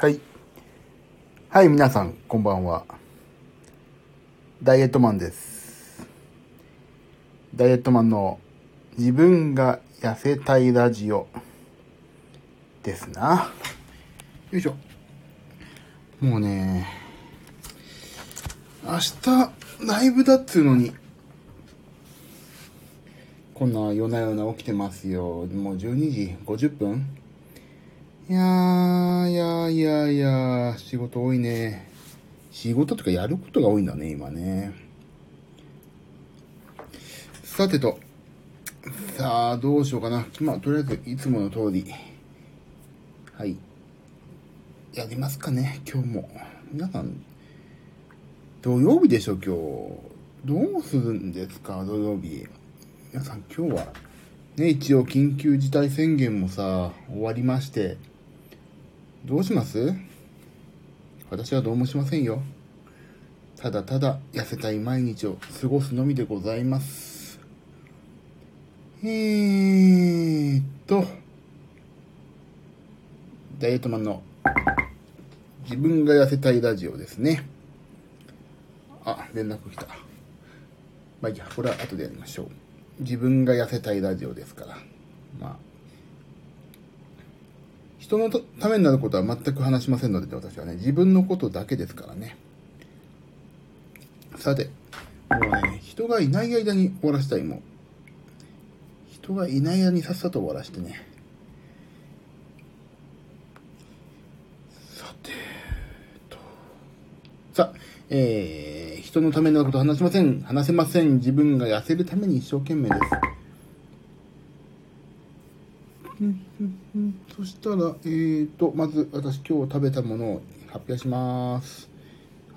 はい。はい、皆さん、こんばんは。ダイエットマンです。ダイエットマンの自分が痩せたいラジオですな。よいしょ。もうね、明日、ライブだっつうのに、こんな夜な夜な起きてますよ。もう12時50分いやー、いやー、いやー、いやー、仕事多いね。仕事とかやることが多いんだね、今ね。さてと、さあ、どうしようかな。まあ、とりあえず、いつもの通り。はい。やりますかね、今日も。皆さん、土曜日でしょ、今日。どうするんですか、土曜日。皆さん、今日は、ね、一応、緊急事態宣言もさ、終わりまして、どうします？私はどうもしませんよ。ただただ痩せたい毎日を過ごすのみでございます。えーっと、ダイエットマンの自分が痩せたいラジオですね。あ、連絡来た。まあいいや、これは後でやりましょう。自分が痩せたいラジオですから。まあ、人のためになることは全く話しませんので、私はね、自分のことだけですからね。さて、もうね、人がいない間に終わらせたい、もう。人がいない間にさっさと終わらせてね。さてと。さあ、えー、人のためになることは話しません。話せません。自分が痩せるために一生懸命です。うんうんうんそしたら、えーと、まず私今日食べたものを発表します。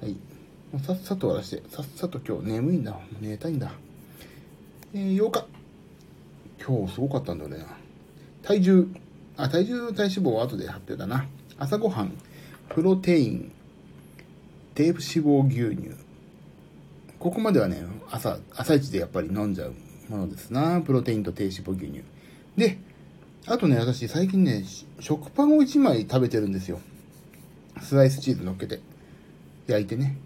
はい。もうさっさと終わらして、さっさと今日眠いんだ。もう寝たいんだ。えー、8日。今日すごかったんだよね。体重、あ、体重、体脂肪は後で発表だな。朝ごはん、プロテイン、低脂肪牛乳。ここまではね、朝、朝一でやっぱり飲んじゃうものですな。プロテインと低脂肪牛乳。で、あとね、私最近ね、食パンを1枚食べてるんですよ。スライスチーズ乗っけて、焼いてね。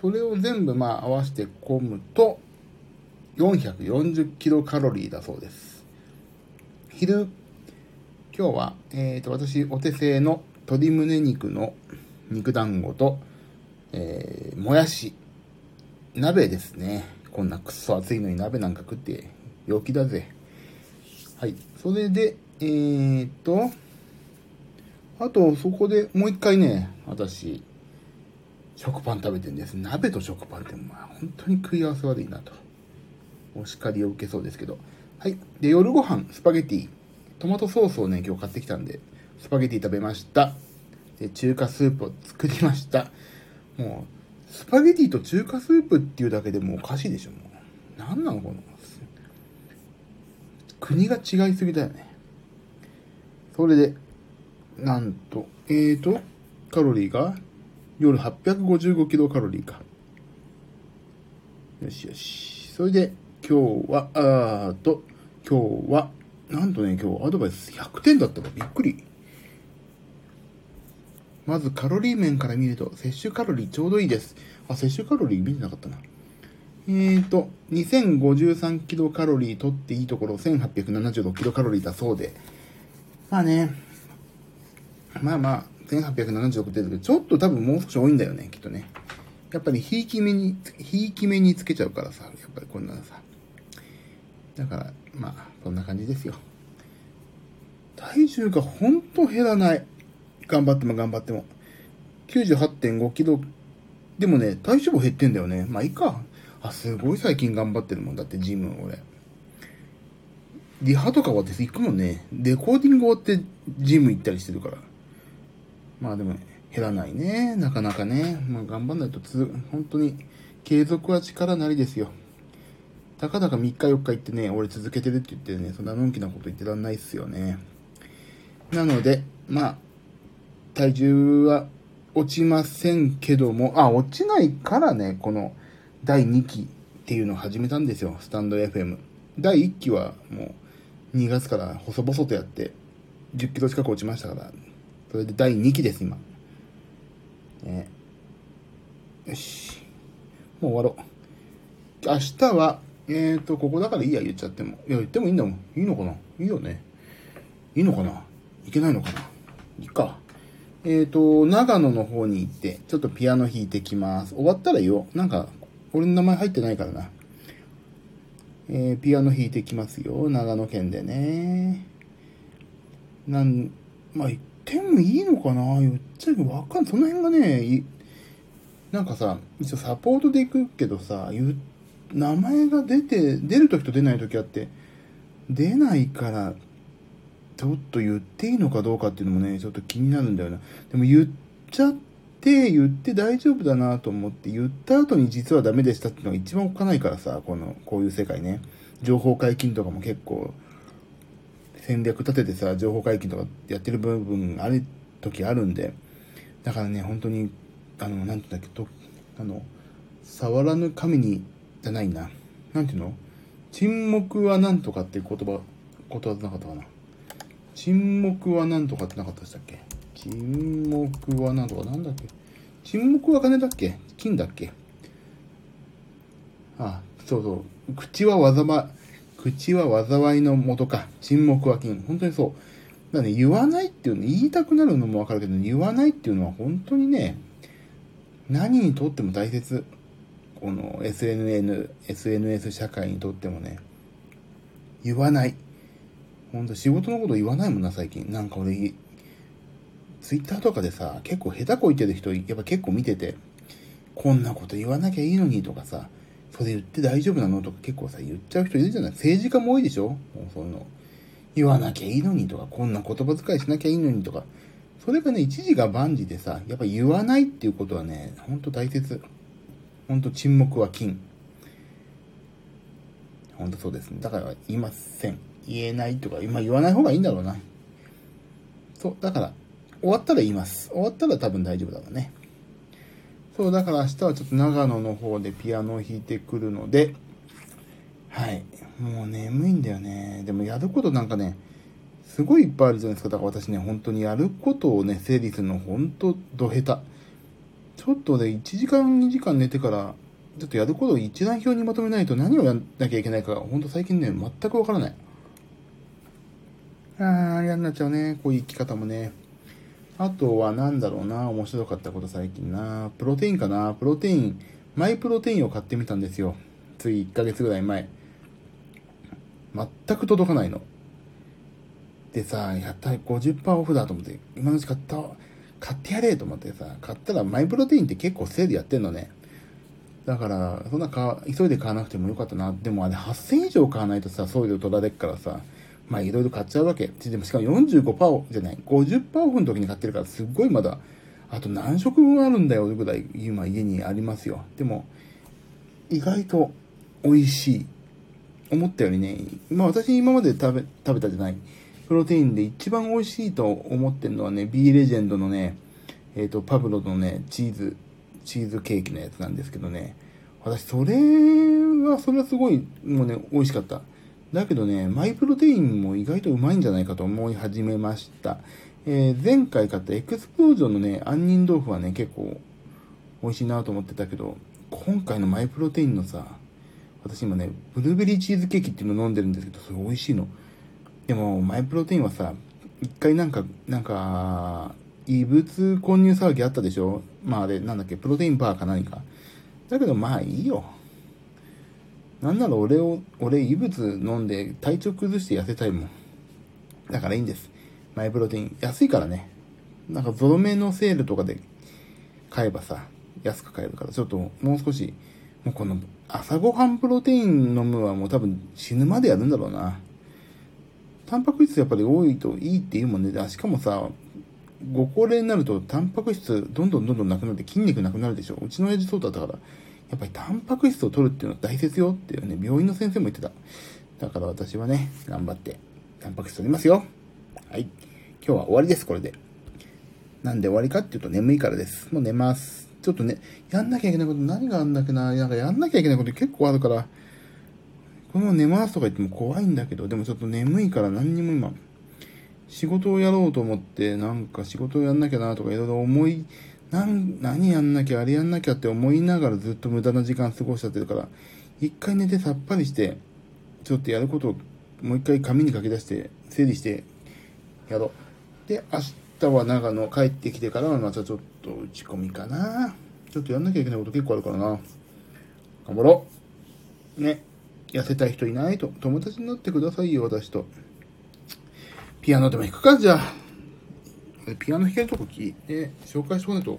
それを全部まあ合わせて込むと、440キロカロリーだそうです。昼、今日は、えっ、と、私、お手製の鶏胸肉の肉団子と、えー、もやし、鍋ですね。こんなくっそ暑いのに鍋なんか食って陽気だぜ。はい。それで、えーっと、あと、そこでもう一回ね、私、食パン食べてるんです。鍋と食パンって、まあ、本当に食い合わせ悪いなと。お叱りを受けそうですけど。はい。で、夜ご飯、スパゲティ。トマトソースをね、今日買ってきたんで、スパゲティ食べました。で、中華スープを作りました。もう、スパゲティと中華スープっていうだけでもおかしいでしょ、もう。なんなのこの。国が違いすぎだよね。それで、なんと、えーと、カロリーが、夜855キロカロリーか。よしよし。それで、今日は、あーと、今日は、なんとね、今日アドバイス100点だったからびっくり。まずカロリー面から見ると、摂取カロリーちょうどいいです。あ、摂取カロリー見てなかったな。えーと、2053キロカロリー取っていいところ1876キロカロリーだそうで。まあね、まあまあ、1876って言うけど、ちょっと多分もう少し多いんだよね、きっとね。やっぱり、ひいき目に、ひいき目につけちゃうからさ、やっぱりこんなのさ。だから、まあ、そんな感じですよ。体重がほんと減らない。頑張っても頑張っても。98.5キロ。でもね、体脂肪減ってんだよね。まあいいか。あ、すごい最近頑張ってるもん。だってジム、俺。リハとか終わって行くもんね。レコーディング終わってジム行ったりしてるから。まあでも、減らないね。なかなかね。まあ頑張んないとつ、本当に、継続は力なりですよ。たかだか3日4日行ってね、俺続けてるって言ってね、そんなのんきなこと言ってらんないっすよね。なので、まあ、体重は落ちませんけども、あ、落ちないからね、この第2期っていうのを始めたんですよ、スタンド FM。第1期はもう2月から細々とやって、10キロ近く落ちましたから、それで第2期です、今。ねよし。もう終わろう。明日は、えっ、ー、と、ここだからいいや、言っちゃっても。いや、言ってもいいんだもん。いいのかな？いいよね。いいのかな？いけないのかな？いいか。えっ、ー、と、長野の方に行って、ちょっとピアノ弾いてきます。終わったら言おう。なんか、俺の名前入ってないからな。えー、ピアノ弾いてきますよ。長野県でね。なん、まあ、言ってもいいのかな？言っちゃうけどわかんない。その辺がね、なんかさ、一応サポートで行くけどさ、名前が出て、出るときと出ないときあって、出ないから、ちょっと言っていいのかどうかっていうのもね、ちょっと気になるんだよな。でも言っちゃっって、言って大丈夫だなと思って、言った後に実はダメでしたっていうのが一番おっかないからさ、この、こういう世界ね。情報解禁とかも結構、戦略立ててさ、情報解禁とかやってる部分ある時あるんで、だからね、本当にあの、なんて言うんだっけ、と、あの、触らぬ神に、じゃないな。なんていうの？沈黙はなんとかっていう言葉、ことわざなかったかな。沈黙はなんとかってなかったでしたっけ？沈黙はなんとかなんだっけ？沈黙は金だっけ？金だっけ？ああ、そうそう。口は災い、口は災いのもとか。沈黙は金。本当にそう。だね、言わないっていうの、言いたくなるのもわかるけど、言わないっていうのは本当にね、何にとっても大切。この SNN、SNS 社会にとってもね、言わない。ほんと仕事のこと言わないもんな、最近。なんか俺、ツイッターとかでさ、結構下手こいてる人、やっぱ結構見てて、こんなこと言わなきゃいいのにとかさ、それ言って大丈夫なのとか結構さ、言っちゃう人いるじゃない政治家も多いでしょ？もうそういうの。言わなきゃいいのにとか、こんな言葉遣いしなきゃいいのにとか、それがね、一時が万事でさ、やっぱ言わないっていうことはね、ほんと大切。ほんと沈黙は金。ほんとそうですね。だから言いません。言えないとか、今言わない方がいいんだろうな。そう、だから、終わったら言います。終わったら多分大丈夫だろうね。そう、だから明日はちょっと長野の方でピアノを弾いてくるので、はい。もう眠いんだよね。でもやることなんかね、すごいいっぱいあるじゃないですか。だから私ね、本当にやることをね、整理するの本当ど下手。ちょっとね、1時間2時間寝てから、ちょっとやることを一覧表にまとめないと何をやんなきゃいけないか、本当最近ね、全くわからない。あー、嫌になっちゃうね。こういう生き方もね。あとは何だろうな、面白かったこと最近な。プロテインかな。プロテイン、マイプロテインを買ってみたんですよ。つい1ヶ月ぐらい前。全く届かないの。でさ、やったら50%オフだと思って、今のうち買った、買ってやれと思ってさ、買ったらマイプロテインって結構セールやってんのね。だから、そんなか、急いで買わなくてもよかったな。でもあれ8000以上買わないとさ、送料取られっからさ、まあいろいろ買っちゃうわけ。でもしかも45%じゃない、50%オフの時に買ってるからすっごいまだ、あと何食分あるんだよぐらい今家にありますよ。でも、意外と美味しい。思ったよりね、まあ私今まで食べ、食べたじゃない。プロテインで一番美味しいと思ってるのはね、B レジェンドのね、えっ、ー、と、パブロのね、チーズ、チーズケーキのやつなんですけどね、私、それは、それはすごい、もうね、美味しかった。だけどね、マイプロテインも意外とうまいんじゃないかと思い始めました。えー、前回買ったエクスプロージョンのね、杏仁豆腐はね、結構美味しいなと思ってたけど、今回のマイプロテインのさ、私今ね、ブルーベリーチーズケーキっていうの飲んでるんですけど、それ美味しいの。でも、マイプロテインはさ、一回なんか、なんか、異物混入騒ぎあったでしょ？まああれ、なんだっけ、プロテインバーか何か。だけどまあいいよ。なんなら俺を、俺異物飲んで体調崩して痩せたいもん。だからいいんです。マイプロテイン。安いからね。なんかゾロ目のセールとかで買えばさ、安く買えるから、ちょっともう少し、もうこの朝ごはんプロテイン飲むはもう多分死ぬまでやるんだろうな。タンパク質やっぱり多いといいっていうもんね。しかもさ、ご高齢になるとタンパク質どんどんどんどんなくなって筋肉なくなるでしょ。うちの親父そうだったから、やっぱりタンパク質を取るっていうのは大切よっていうね、病院の先生も言ってた。だから私はね、頑張ってタンパク質取りますよ。はい。今日は終わりです、これで。なんで終わりかっていうと眠いからです。もう寝ます。ちょっとね、やんなきゃいけないこと何があんだっけな。なんかやんなきゃいけないこと結構あるから、この寝ますとか言っても怖いんだけど、でもちょっと眠いから何にも今、仕事をやろうと思って、なんか仕事をやんなきゃなとかいろいろ思いなん、何やんなきゃ、あれやんなきゃって思いながらずっと無駄な時間過ごしちゃってるから、一回寝てさっぱりして、ちょっとやることをもう一回紙に書き出して、整理して、やろう。で、明日は長野帰ってきてからはまたちょっと打ち込みかな。ちょっとやんなきゃいけないこと結構あるからな。頑張ろう。ね。痩せたい人いないと。友達になってくださいよ、私と。ピアノでも弾くか、じゃあ。ピアノ弾けるとこ聞いて、紹介してこないと。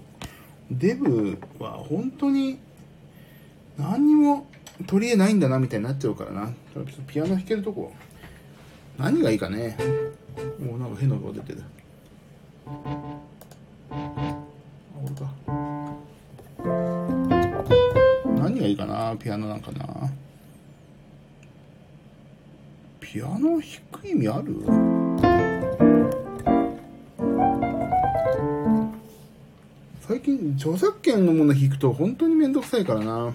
デブは本当に何にも取り柄ないんだなみたいになっちゃうからな。ピアノ弾けるとこ。何がいいかね。もうなんか変な音が出てる。俺か。何がいいかなピアノなんかな。ピアノ弾く意味ある？最近著作権のもの弾くと本当にめんどくさいからな。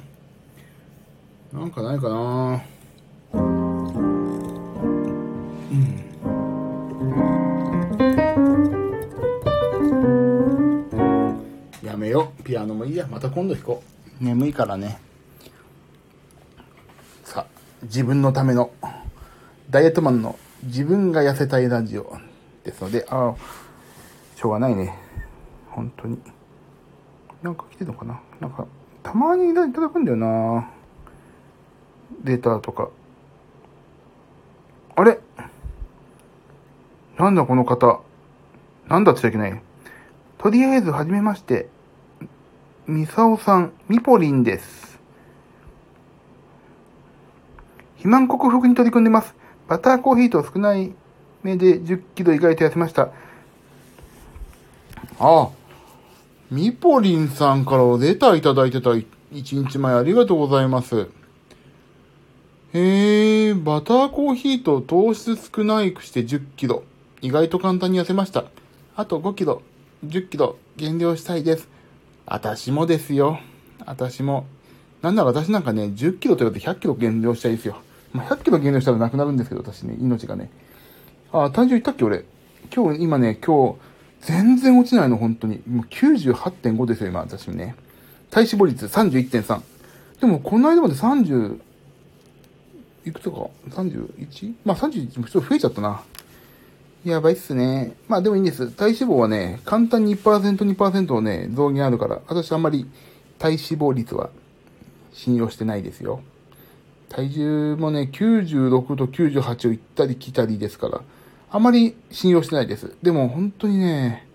なんかないかな。やめよ。ピアノもいいや。また今度弾こう。眠いからね。さあ、自分のための、ダイエットマンの自分が痩せたいラジオですので、ああ、しょうがないね。本当に。なんか来てるのかな？なんか、たまにいただくんだよなデータとか。あれ？なんだこの方。なんだって言っちゃいけない。とりあえず、はじめまして。みさおさん、みぽりんです。肥満克服に取り組んでます。バターコーヒーと少ないめで10キロ以外と痩せました。ああ、みぽりんさんからレターいただいてた1日前ありがとうございます。へえ、バターコーヒーと糖質少ないくして10キロ。意外と簡単に痩せました。あと5キロ、10キロ減量したいです。私もですよ。私も。なんなら私なんかね、10キロと言われて100キロ減量したいですよ。まあ、100キロ減量したらなくなるんですけど、私ね、命がね。あ、体重いったっけ俺。今日、今ね、今日、全然落ちないの、本当に。もう98.5ですよ、今、私ね。体脂肪率31.3。でも、この間まで30、いくつか ?31? まあ31もちょっと増えちゃったな。やばいっすね。まあでもいいんです。体脂肪はね、簡単に1%、2%をね、増減あるから、私あんまり体脂肪率は信用してないですよ。体重もね、96と98を行ったり来たりですから、あまり信用してないです。でも本当にね、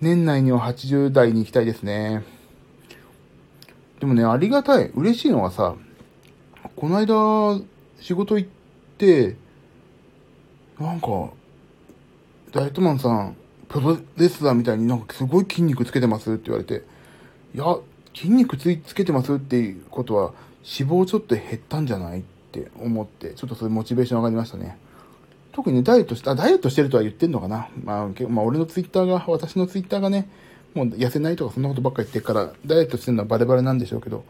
年内には80代に行きたいですね。でもね、ありがたい。嬉しいのはさ、この間、仕事行って、なんか、ダイエットマンさん、プロレスラーみたいになんかすごい筋肉つけてますって言われて、いや、筋肉ついつけてますっていうことは、脂肪ちょっと減ったんじゃないって思って、ちょっとそれモチベーション上がりましたね。特にね、ダイエットして、ダイエットしてるとは言ってんのかな。まあ、けまあ、俺のツイッターが、私のツイッターがね、もう痩せないとかそんなことばっか言ってるから、ダイエットしてるのはバレバレなんでしょうけど、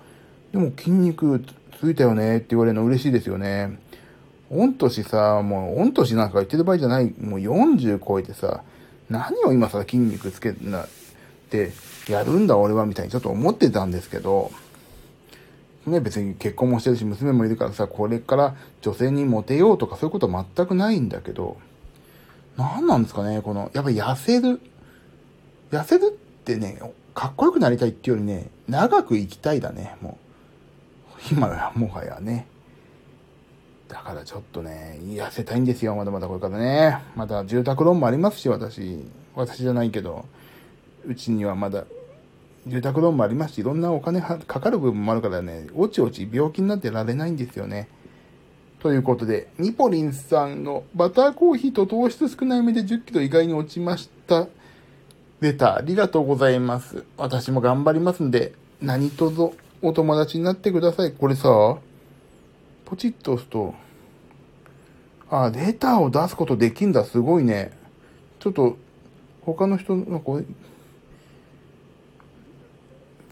でも筋肉ついたよねって言われるの嬉しいですよね。御年さ、もう、御年なんか言ってる場合じゃない、もう40超えてさ、何を今さ、筋肉つけなってやるんだ俺はみたいにちょっと思ってたんですけど、ね、別に結婚もしてるし、娘もいるからさ、これから女性にモテようとかそういうことは全くないんだけど、何なんですかね、この、やっぱ痩せる。痩せるってね、かっこよくなりたいっていうよりね、長く生きたいだね、もう。今や、もはやね。だからちょっとね、痩せたいんですよ、まだまだこれからね。まだ住宅ローンもありますし、私。私じゃないけど、うちにはまだ住宅ローンもありますし、いろんなお金はかかる部分もあるからね、おちおち病気になってられないんですよね。ということで、ニポリンさんのバターコーヒーと糖質少ないめで10キロ意外に落ちました。レターありがとうございます。私も頑張りますんで、何卒お友達になってください。これさ、ポチッと押すと、あ、レターを出すことできんだ。すごいね。ちょっと、他の人のこれ、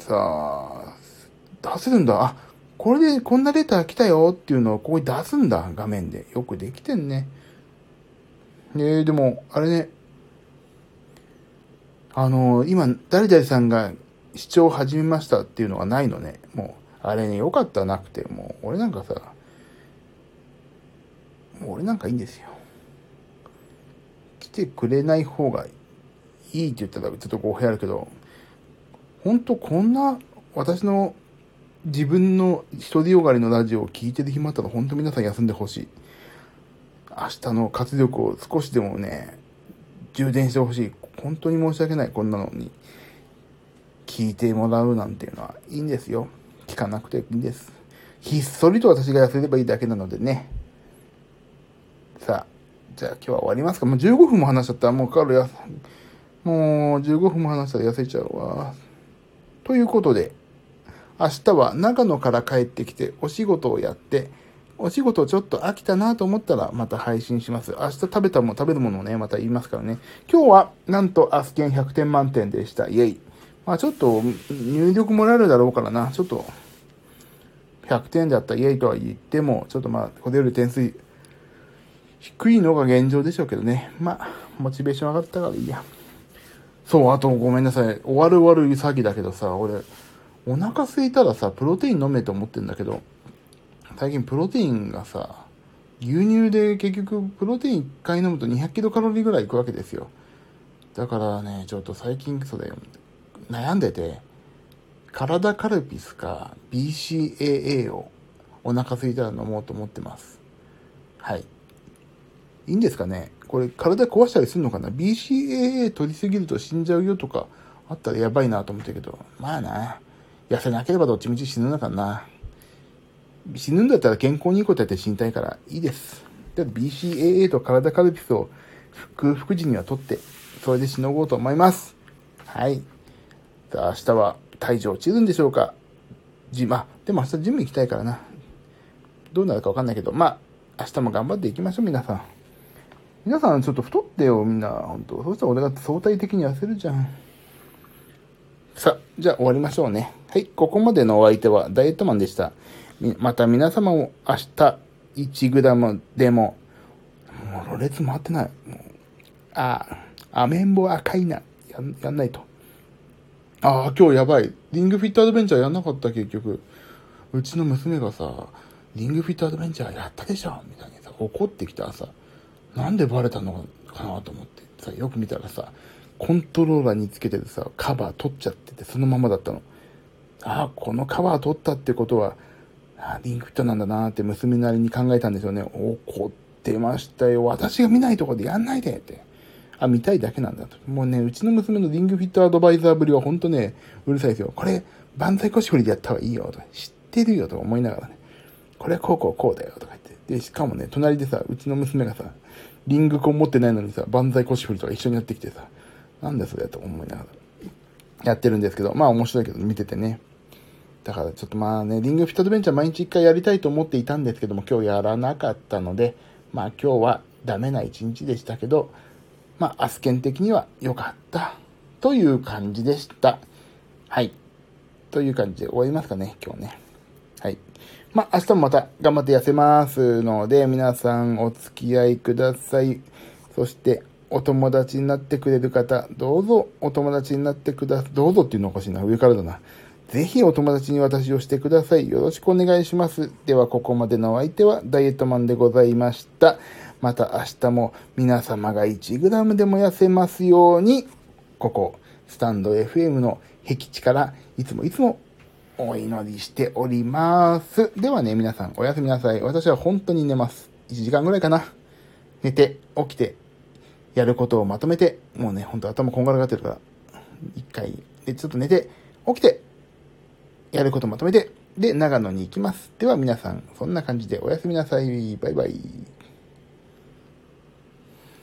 さあ、出せるんだ。あ、これでこんなレター来たよっていうのをここに出すんだ。画面で。よくできてんね。えー、でも、あれね。あの、今、誰々さんが視聴を始めましたっていうのがないのね。もう、あれね、よかったなくて、もう、俺なんかさ、もう俺なんかいいんですよ。来てくれない方がいいって言ったらちょっと語弊あるけど、本当こんな私の自分の一人よがりのラジオを聴いてる暇あったら本当皆さん休んでほしい。明日の活力を少しでもね、充電してほしい。本当に申し訳ない。こんなのに。聞いてもらうなんていうのはいいんですよ。聞かなくていいんです。ひっそりと私が痩せればいいだけなのでね。さあ、じゃあ今日は終わりますか。もう15分も話しちゃったらもうかかるや、もう15分も話したら痩せちゃうわ。ということで、明日は長野から帰ってきてお仕事をやって、お仕事ちょっと飽きたなと思ったらまた配信します。明日食べたも、食べるものをね、また言いますからね。今日はなんとアスケン100点満点でした。イェイ。まあちょっと入力もらえるだろうからな。ちょっと100点だったイェイとは言っても、ちょっとまあこれより点数低いのが現状でしょうけどね。まあ、モチベーション上がったからいいや。そう、あとごめんなさい。終わる終わる詐欺だけどさ、俺、お腹空いたらさ、プロテイン飲めと思ってんだけど、最近プロテインがさ、牛乳で結局プロテイン1回飲むと200キロカロリーぐらいいくわけですよ。だからね、ちょっと最近それ悩んでて、体カルピスか BCAA をお腹空いたら飲もうと思ってます。はい。いいんですかね？これ体壊したりするのかな ?BCAA 取りすぎると死んじゃうよとかあったらやばいなと思ったけど、まあな。痩せなければどっちみち死ぬのかな。死ぬんだったら健康にいいことやって死にたいからいいです。で BCAA と体カルピスを空腹時には取って、それでしのごうと思います。はい。明日は体重落ちるんでしょうか？ジまあ、でも明日ジム行きたいからな。どうなるかわかんないけど、まあ、明日も頑張っていきましょう、皆さん。皆さんちょっと太ってよ、みんな。本当そうしたら俺が相対的に痩せるじゃん。さあ、じゃあ終わりましょうね。はい、ここまでのお相手はダイエットマンでした。また皆様も明日 1g でも、もうろれつ回ってない。ああ、アメンボ赤いな。やんやんないと。ああ、今日やばい。リングフィットアドベンチャーやんなかった結局。うちの娘がさ、リングフィットアドベンチャーやったでしょみたいにさ、怒ってきたらさ、なんでバレたのかなと思ってさ、よく見たらさ、コントローラーにつけててさ、カバー取っちゃってて、そのままだったの。ああ、このカバー取ったってことは、ああリンクフィットなんだなって娘なりに考えたんですよね。怒ってましたよ。私が見ないとこでやんないでって。あ、見たいだけなんだと。もうね、うちの娘のリングフィットアドバイザーぶりはほんとね、うるさいですよ。これ、万歳腰振りでやった方がいいよと、知ってるよと思いながらね。これはこうこうこうだよとか言って。で、しかもね、隣でさ、うちの娘がさ、リングコン持ってないのにさ、万歳腰振りとか一緒にやってきてさ、なんだそれと思いながら、やってるんですけど、まあ面白いけど見ててね。だからちょっとまあね、リングフィットアドベンチャー毎日一回やりたいと思っていたんですけども、今日やらなかったので、まあ今日はダメな一日でしたけど、まあアスケン的には良かったという感じでした。はい。という感じで終わりますかね、今日ね。まあ明日もまた頑張って痩せますので、皆さんお付き合いください。そして、お友達になってくれる方、どうぞお友達になってくだ、どうぞっていうのおかしいな。上からだな。ぜひお友達に私をしてください。よろしくお願いします。では、ここまでのお相手はダイエットマンでございました。また明日も皆様が 1g でも痩せますように、ここ、スタンド FM の僻地からいつもいつもお祈りしております。ではね、皆さんおやすみなさい。私は本当に寝ます。1時間ぐらいかな。寝て、起きて、やることをまとめて、もうね、ほんと頭こんがらがってるから、一回、で、ちょっと寝て、起きて、やることまとめて、で、長野に行きます。では皆さん、そんな感じでおやすみなさい。バイバイ。